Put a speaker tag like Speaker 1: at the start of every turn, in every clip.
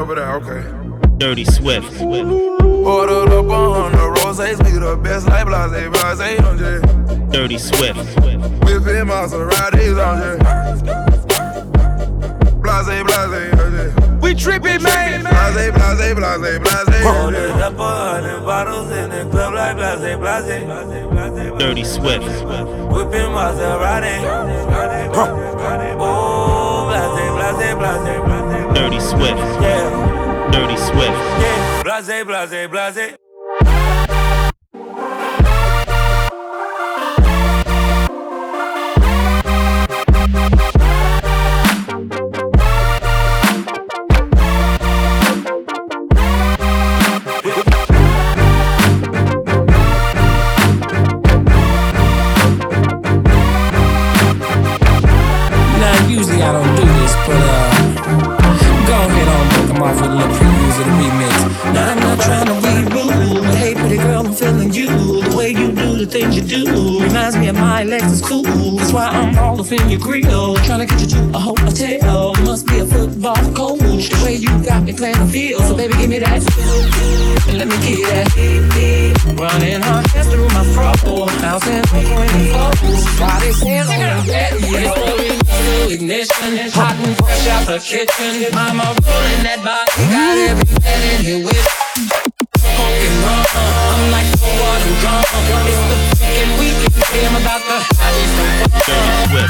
Speaker 1: over there, okay.
Speaker 2: Dirty Swift.
Speaker 1: Ordered up on the roses, we the best like blase, blase on J.
Speaker 2: Dirty Swift.
Speaker 1: Whipping Maseratis on J. Blase, blase on J.
Speaker 3: We tripping, man.
Speaker 1: Blase, blase, blase, blase on
Speaker 4: up a hundred bottles in the club like blase, blase, blase, blase.
Speaker 2: Dirty Swift.
Speaker 4: Whipping Maserati. Oh, blase, blase, blase, blase.
Speaker 2: Dirty Swift.
Speaker 4: Yeah,
Speaker 2: Dirty Swift.
Speaker 4: yeah. Blase, blase, blase.
Speaker 5: I'm feeling you. The way you do the things you do reminds me of my Lexus cool. That's why I'm all up in your grill, trying to get you to a hotel. Must be a football coach. The way you got me playing the field, so baby, give me that good. Let me get that. Running hands through my fro, bouncing between floors. Why they say on the radio? ignition, hot and fresh out the kitchen. Mama rolling that body, got every man in here with I'm like, so what? I'm drunk. It's the fucking weekend. I'm about to have me some fun.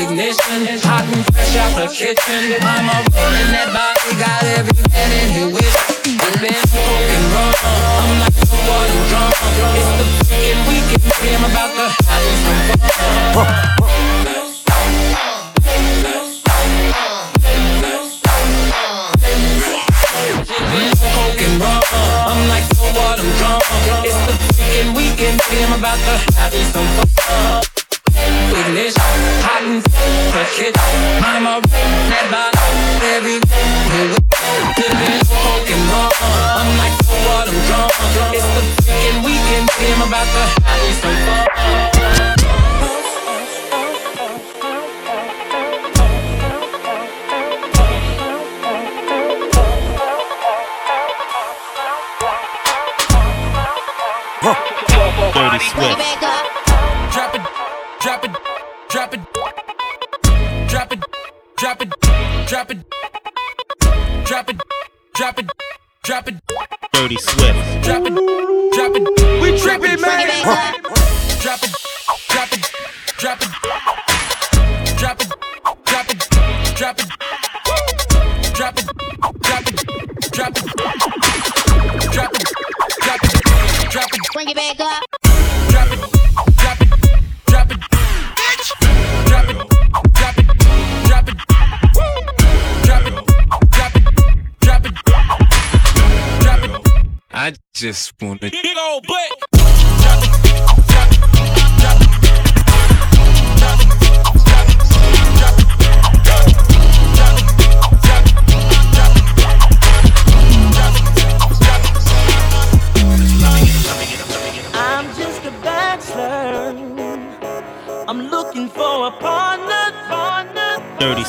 Speaker 5: Ignition, hot and fresh out the kitchen. Mama rolling that body, got every man in here with been smoking rum. I'm like, so what? I'm drunk. It's the fucking weekend. I'm about to have me some fun. I'm like, so what? I'm drunk. It's the freaking weekend. I'm about to have me some fun. Ignition, hot and fresh it. Mama, that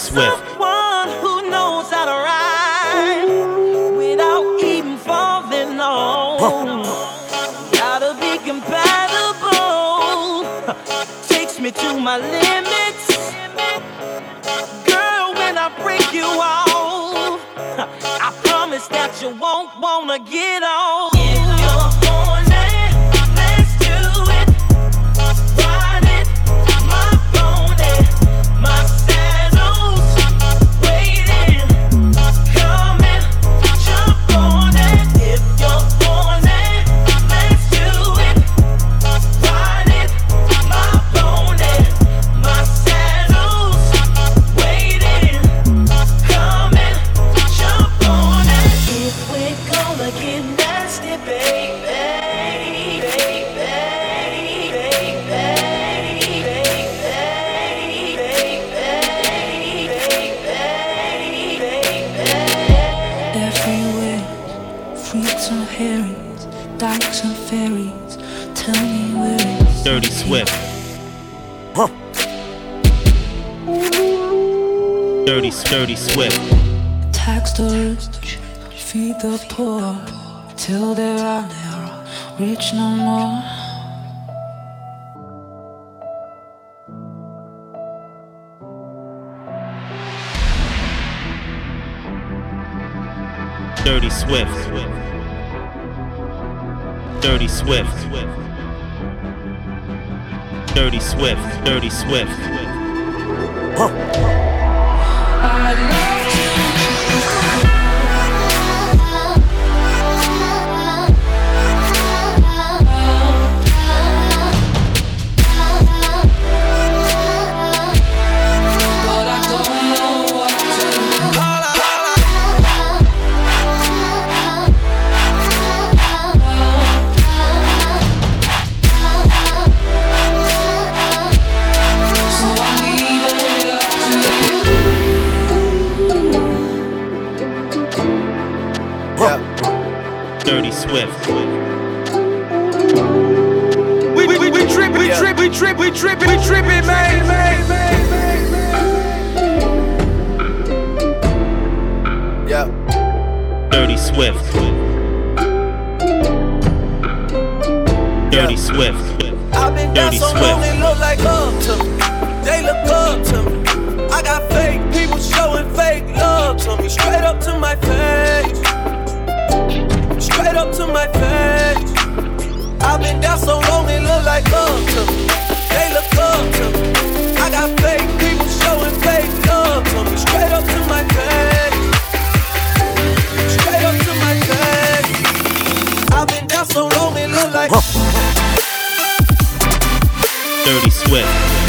Speaker 2: Swift.
Speaker 4: Someone who knows how to ride without even falling on. Gotta be compatible. Takes me to my limits. Girl, when I break you off, I promise that you won't wanna get.
Speaker 2: Dirty, dirty Swift.
Speaker 6: tax doors,
Speaker 7: feed the poor till they are rich no more.
Speaker 2: Dirty Swift. Dirty Swift. Dirty Swift. Dirty Swift.
Speaker 7: I
Speaker 8: with.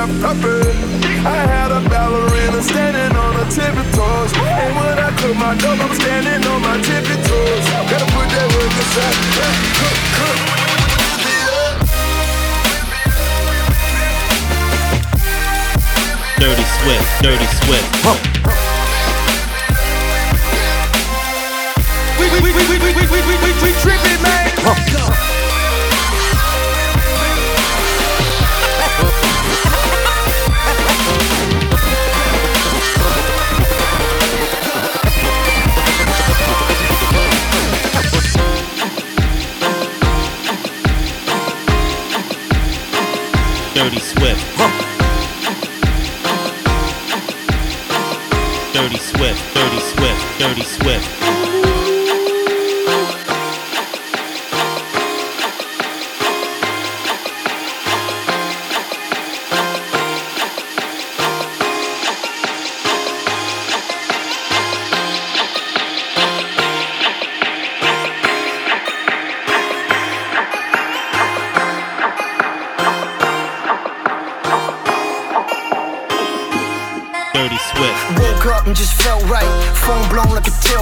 Speaker 1: Wrapped up in. I had a ballerina standing on her tippy toes. And when I cook my dough, I'm standing on my tippy toes. Gotta put that work aside. Yeah, cook, cook.
Speaker 2: Dirty Swift. Dirty Swift.
Speaker 1: We,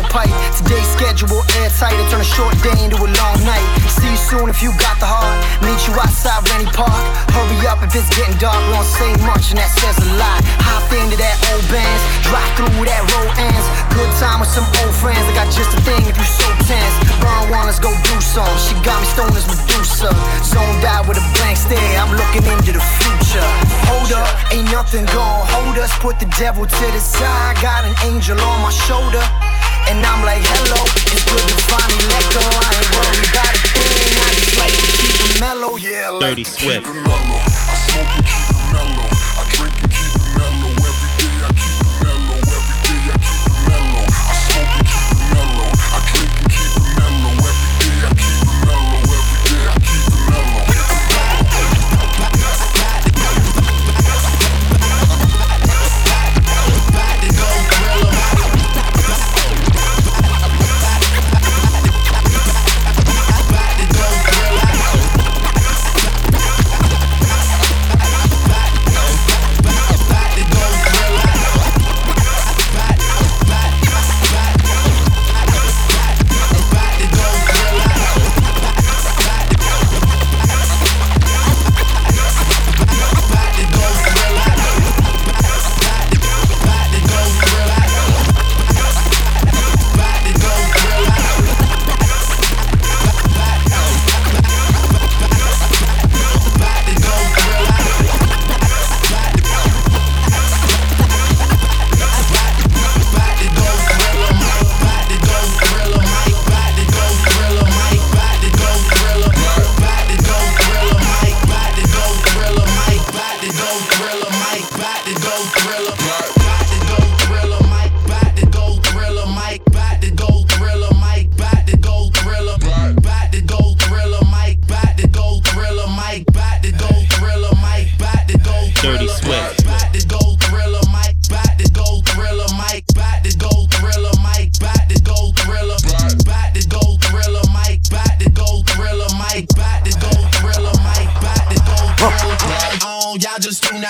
Speaker 9: tailpipe. Today's schedule airtight. I turn a short day into a long night. See you soon if you got the heart. Meet you outside Rennie Park. Hurry up if it's getting dark. We don't say much and that says a lot. Hop into that old bands. Drive through that road ends. Good time with some old friends. I got just a thing if you so tense. Burn one, let's go do some. She got me stoned as Medusa. Zoned out with a blank stare. I'm looking into the future. Hold up, ain't nothing gon' hold us. Put the devil to the side. Got an angel on my shoulder. And I'm like, hello, it's good to finally let go. I ain't worried about a thing. I just like to keep it mellow. Yeah, like
Speaker 2: Dirty Swift.
Speaker 10: I smoke and keep it mellow. I drink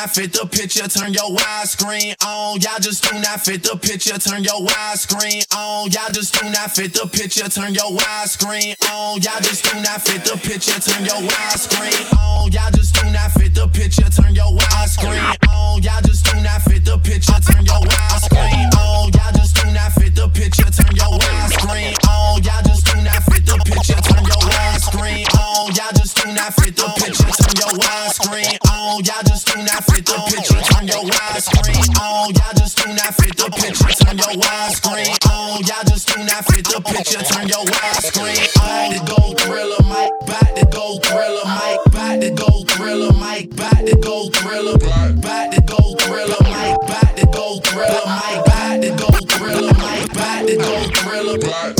Speaker 11: fit the picture, turn your widescreen on. Y'all just do not fit the picture, turn your widescreen on. Y'all just do not fit the picture, turn your widescreen on. Y'all just do not fit the picture, turn your widescreen on. Y'all just do not fit the picture, turn your widescreen on. Y'all just do not fit the picture, turn your widescreen on. not fit the picture. Turn your widescreen on. Y'all just do not fit the picture. Turn your widescreen on. To go thriller, mic back. to go thriller, mic back. to go thriller, mic back. to go thriller. mic back. to go thriller, mic back. to go thriller, mic back. to go thriller, mic back. to go thriller, Mike.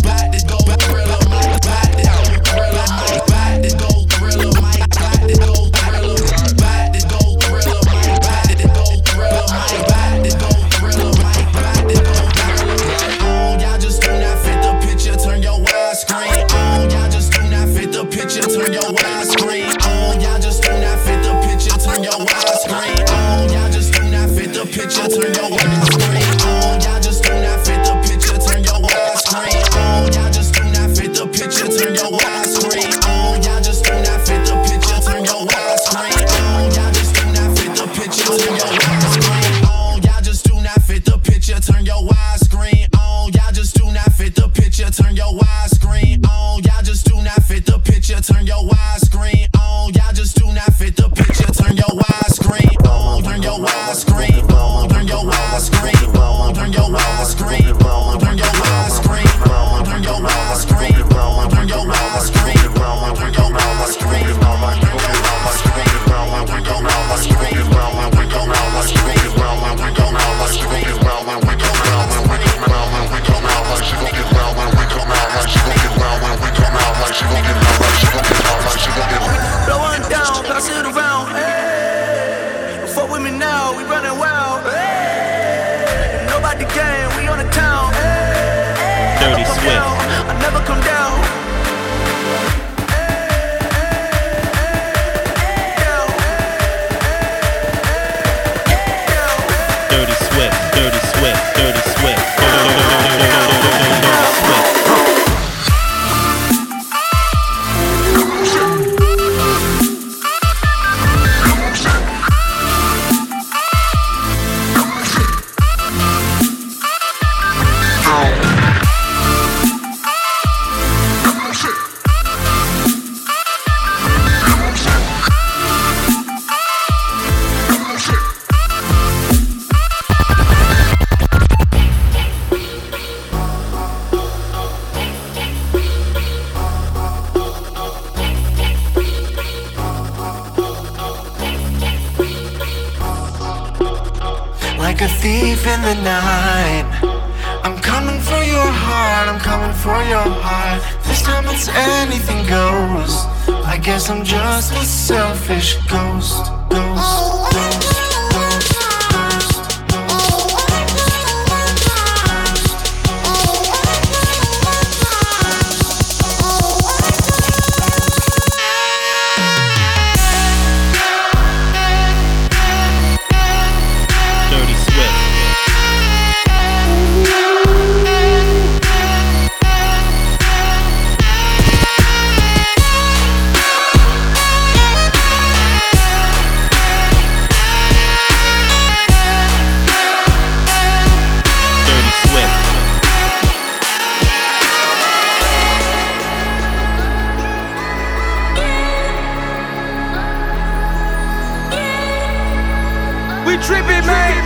Speaker 4: tripping, man.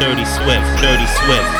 Speaker 2: Dirty Swift, Dirty Swift.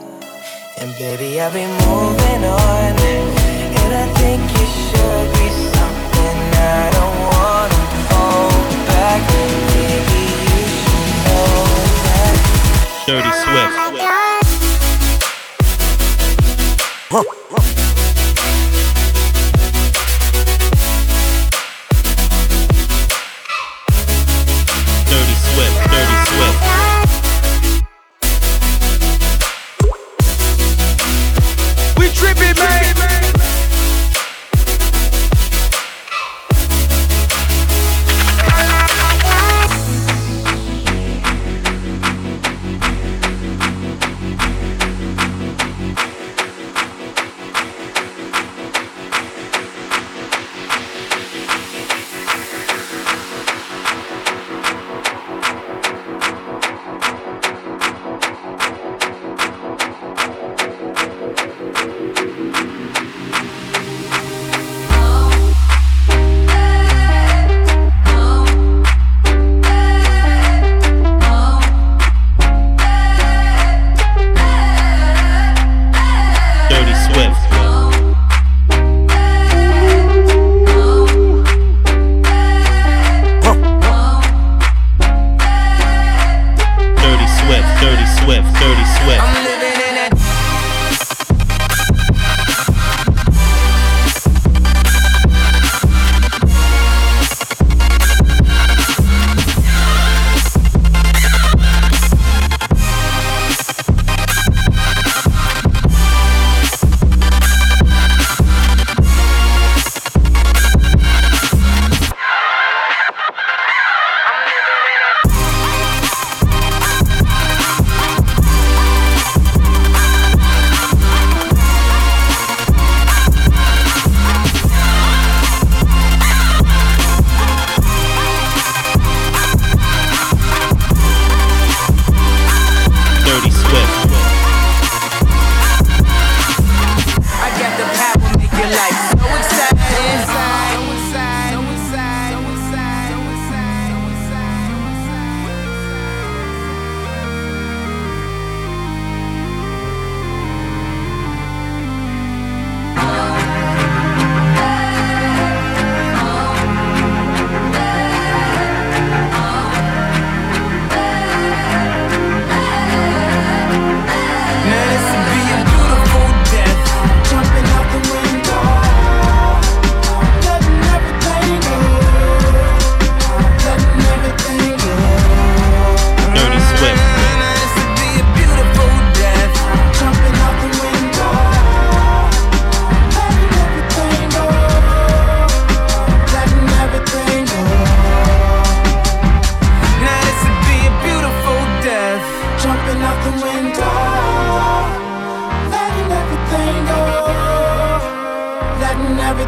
Speaker 6: And baby, I've been moving on, and I think you should be something I don't wanna back. You should know that.
Speaker 3: Dirty Swift.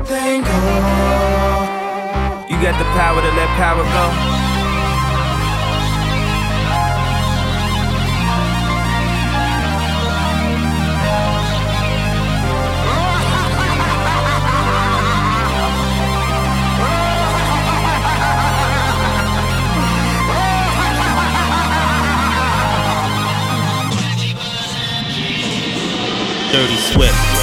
Speaker 12: Everything go. You got the power to let power go.
Speaker 3: Dirty Swift.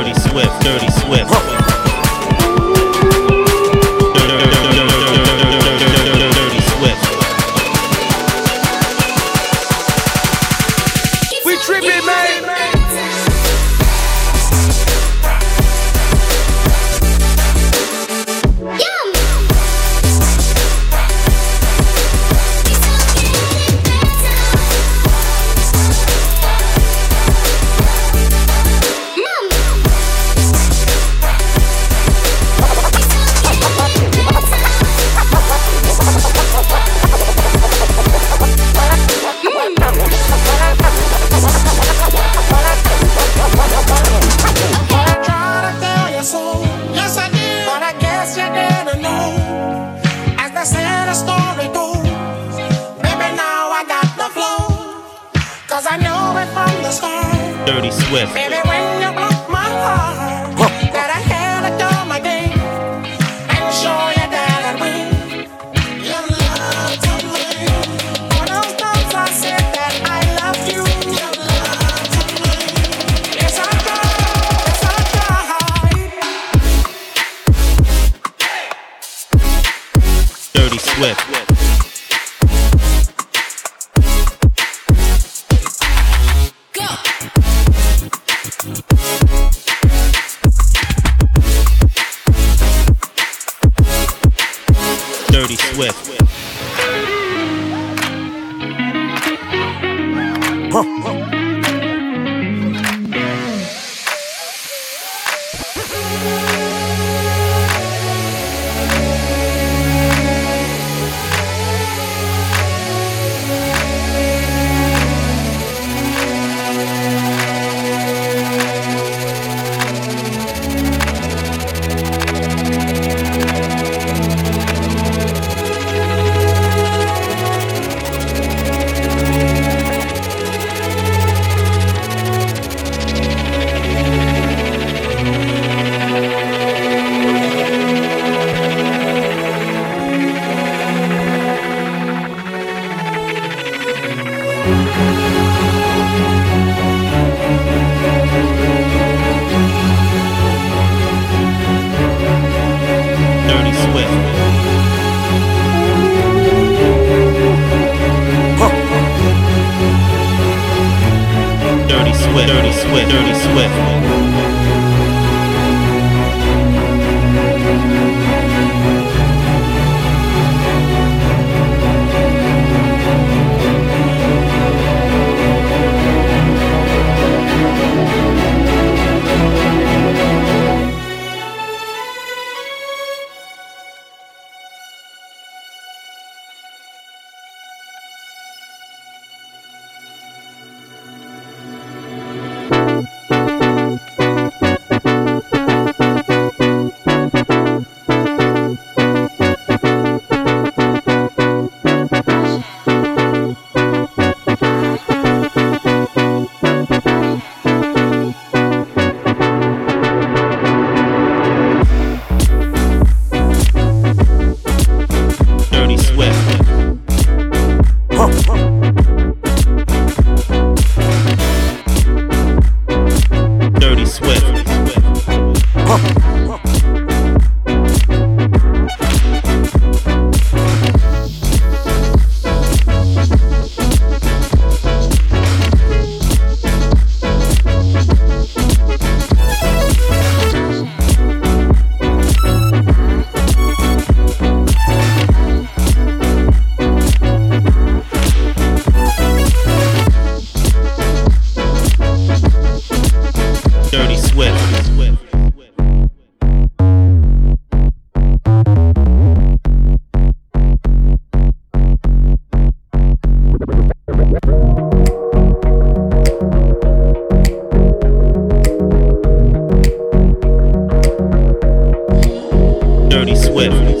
Speaker 13: Swift.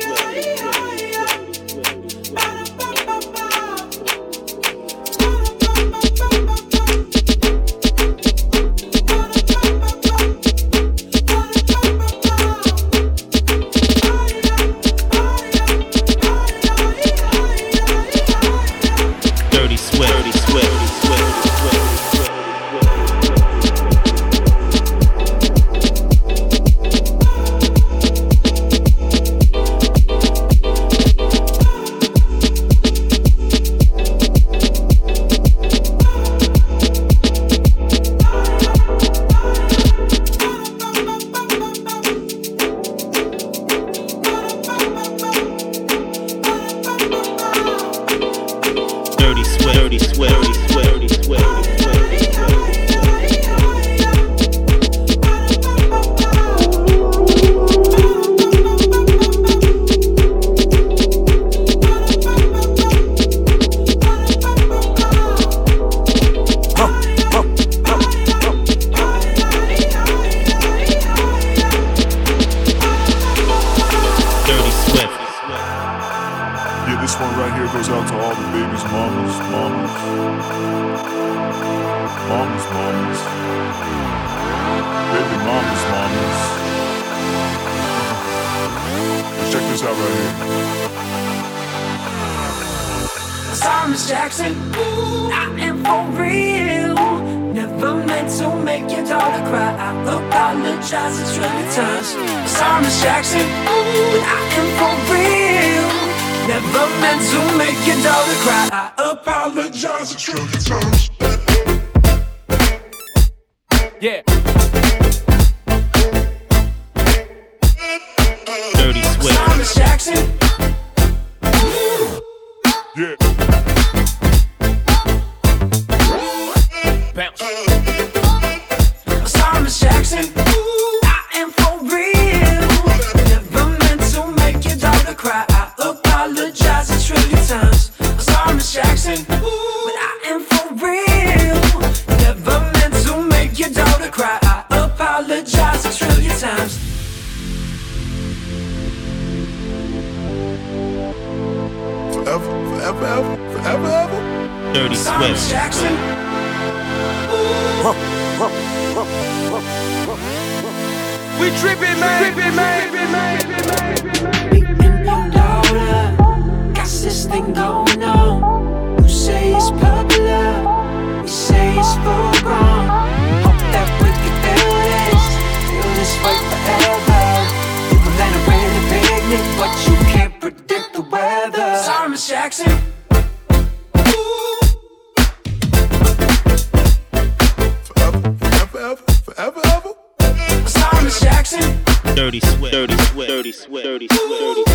Speaker 14: dirty sweat, dirty sweat, dirty sweat, dirty sweat, dirty sweat.